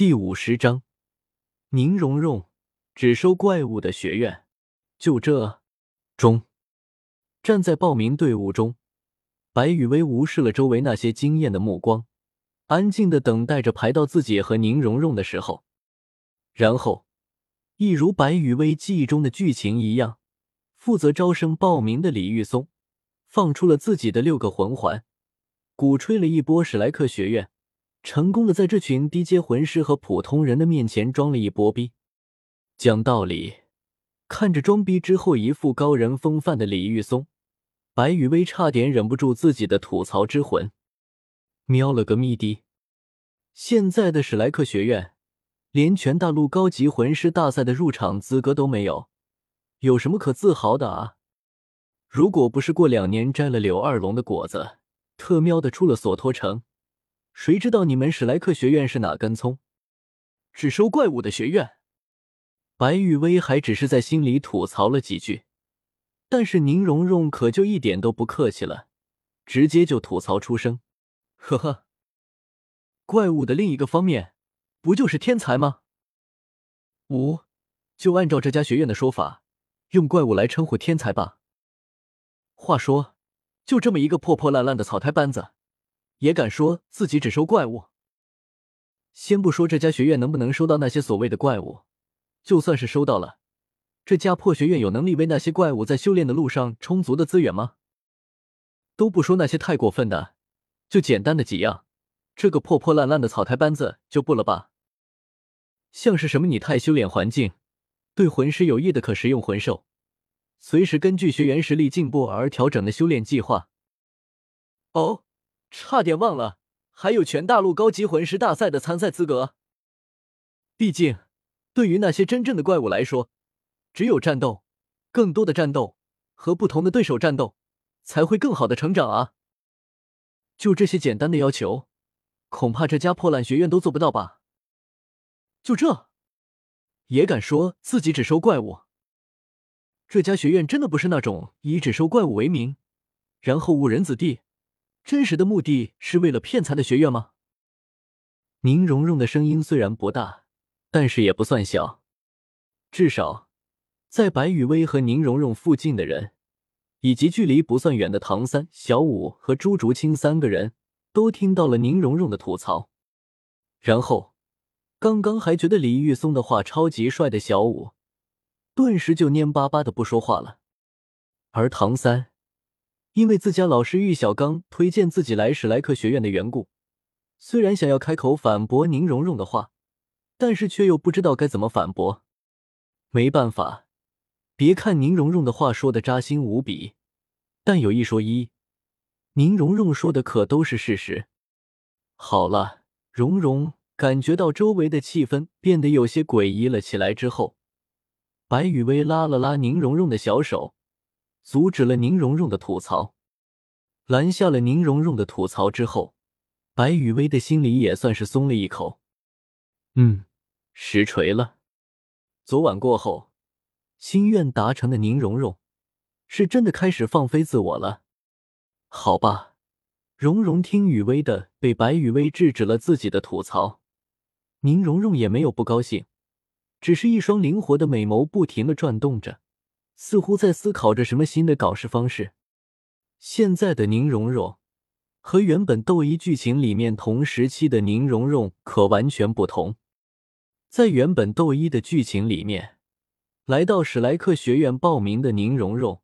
第五十章，宁荣荣只收怪物的学院。就这，中站在报名队伍中，白雨薇无视了周围那些惊艳的目光，安静的等待着排到自己和宁荣荣的时候。然后，一如白雨薇记忆中的剧情一样，负责招生报名的李玉松放出了自己的六个魂环，鼓吹了一波史莱克学院。成功的在这群低阶魂师和普通人的面前装了一波逼。讲道理，看着装逼之后一副高人风范的李玉松，白雨薇差点忍不住自己的吐槽之魂。喵了个咪的！现在的史莱克学院连全大陆高级魂师大赛的入场资格都没有，有什么可自豪的啊？如果不是过两年摘了柳二龙的果子，特喵的出了索托城。谁知道你们史莱克学院是哪根葱？只收怪物的学院。白玉薇还只是在心里吐槽了几句，但是宁荣荣可就一点都不客气了，直接就吐槽出声：“呵呵，怪物的另一个方面，不就是天才吗？五，就按照这家学院的说法，用怪物来称呼天才吧。话说，就这么一个破破烂烂的草台班子。”也敢说自己只收怪物？先不说这家学院能不能收到那些所谓的怪物，就算是收到了，这家破学院有能力为那些怪物在修炼的路上充足的资源吗？都不说那些太过分的，就简单的几样，这个破破烂烂的草台班子就不了吧？像是什么拟态修炼环境，对魂师有益的可食用魂兽，随时根据学员实力进步而调整的修炼计划。哦。差点忘了，还有全大陆高级魂师大赛的参赛资格。毕竟，对于那些真正的怪物来说，只有战斗，更多的战斗和不同的对手战斗，才会更好的成长啊！就这些简单的要求，恐怕这家破烂学院都做不到吧？就这，也敢说自己只收怪物？这家学院真的不是那种以只收怪物为名，然后误人子弟？真实的目的是为了骗财的学院吗？宁荣荣的声音虽然不大，但是也不算小。至少，在白雨薇和宁荣荣附近的人，以及距离不算远的唐三、小五和朱竹清三个人，都听到了宁荣荣的吐槽。然后，刚刚还觉得李玉松的话超级帅的小五，顿时就蔫巴巴的不说话了。而唐三。因为自家老师玉小刚推荐自己来史莱克学院的缘故，虽然想要开口反驳宁荣荣的话，但是却又不知道该怎么反驳。没办法，别看宁荣荣的话说的扎心无比，但有一说一，宁荣荣说的可都是事实。好了，荣荣感觉到周围的气氛变得有些诡异了起来之后，白雨薇拉了拉宁荣荣的小手。阻止了宁荣荣的吐槽，拦下了宁荣荣的吐槽之后，白雨薇的心里也算是松了一口。嗯，实锤了。昨晚过后，心愿达成的宁荣荣，是真的开始放飞自我了。好吧，荣荣听雨薇的，被白雨薇制止了自己的吐槽，宁荣荣也没有不高兴，只是一双灵活的美眸不停的转动着。似乎在思考着什么新的搞事方式。现在的宁荣荣和原本斗一剧情里面同时期的宁荣荣可完全不同。在原本斗一的剧情里面，来到史莱克学院报名的宁荣荣，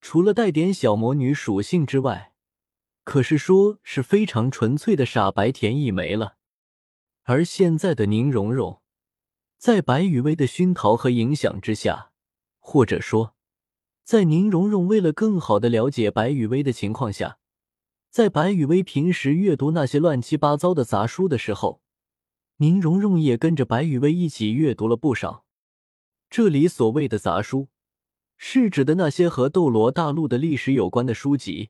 除了带点小魔女属性之外，可是说是非常纯粹的傻白甜一枚了。而现在的宁荣荣，在白雨薇的熏陶和影响之下。或者说，在宁荣荣为了更好的了解白雨薇的情况下，在白雨薇平时阅读那些乱七八糟的杂书的时候，宁荣荣也跟着白雨薇一起阅读了不少。这里所谓的杂书，是指的那些和斗罗大陆的历史有关的书籍，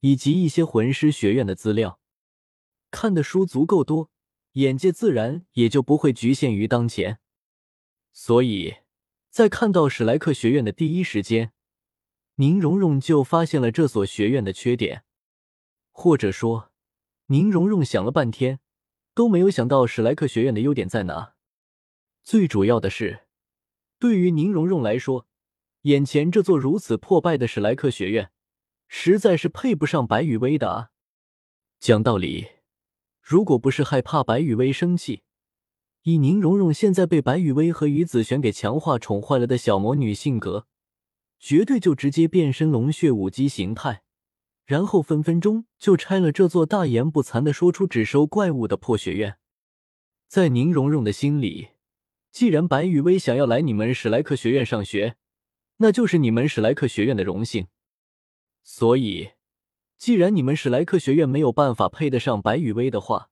以及一些魂师学院的资料。看的书足够多，眼界自然也就不会局限于当前。所以。在看到史莱克学院的第一时间，宁荣荣就发现了这所学院的缺点，或者说，宁荣荣想了半天，都没有想到史莱克学院的优点在哪。最主要的是，对于宁荣荣来说，眼前这座如此破败的史莱克学院，实在是配不上白羽薇的啊！讲道理，如果不是害怕白羽薇生气，以宁荣荣现在被白雨薇和于子璇给强化宠坏了的小魔女性格，绝对就直接变身龙血武姬形态，然后分分钟就拆了这座大言不惭的说出只收怪物的破学院。在宁荣荣的心里，既然白雨薇想要来你们史莱克学院上学，那就是你们史莱克学院的荣幸。所以。既然你们史莱克学院没有办法配得上白雨薇的话，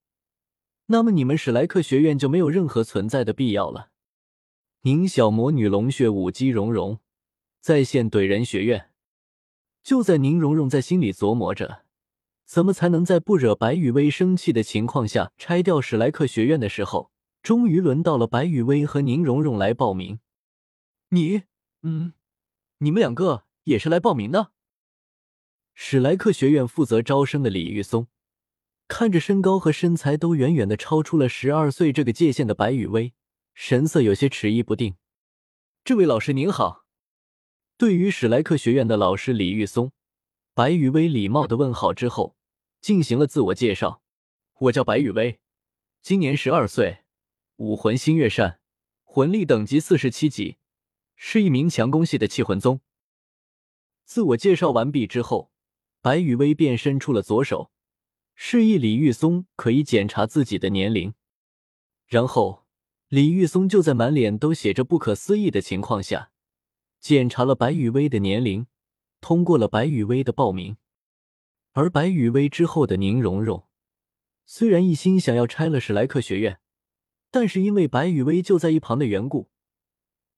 那么你们史莱克学院就没有任何存在的必要了。宁小魔女龙血舞姬蓉蓉在线怼人学院。就在宁荣荣在心里琢磨着怎么才能在不惹白雨薇生气的情况下拆掉史莱克学院的时候，终于轮到了白雨薇和宁荣荣来报名。你，嗯，你们两个也是来报名的？史莱克学院负责招生的李玉松，看着身高和身材都远远的超出了十二岁这个界限的白羽薇，神色有些迟疑不定。这位老师您好。对于史莱克学院的老师李玉松，白羽薇礼貌的问好之后，进行了自我介绍：“我叫白羽薇，今年十二岁，武魂星月扇，魂力等级四十七级，是一名强攻系的气魂宗。”自我介绍完毕之后。白羽薇便伸出了左手，示意李玉松可以检查自己的年龄。然后，李玉松就在满脸都写着不可思议的情况下，检查了白雨薇的年龄，通过了白雨薇的报名。而白雨薇之后的宁荣荣，虽然一心想要拆了史莱克学院，但是因为白雨薇就在一旁的缘故，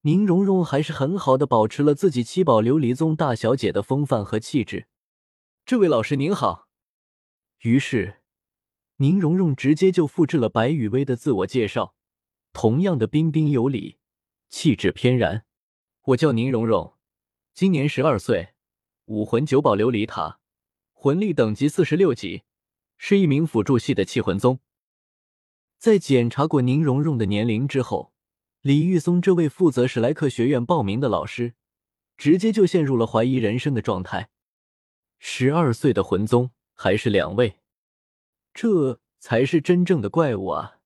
宁荣荣还是很好的保持了自己七宝琉璃宗大小姐的风范和气质。这位老师您好。于是，宁荣荣直接就复制了白雨薇的自我介绍，同样的彬彬有礼，气质翩然。我叫宁荣荣，今年十二岁，武魂九宝琉璃塔，魂力等级四十六级，是一名辅助系的气魂宗。在检查过宁荣荣的年龄之后，李玉松这位负责史莱克学院报名的老师，直接就陷入了怀疑人生的状态。十二岁的魂宗还是两位，这才是真正的怪物啊！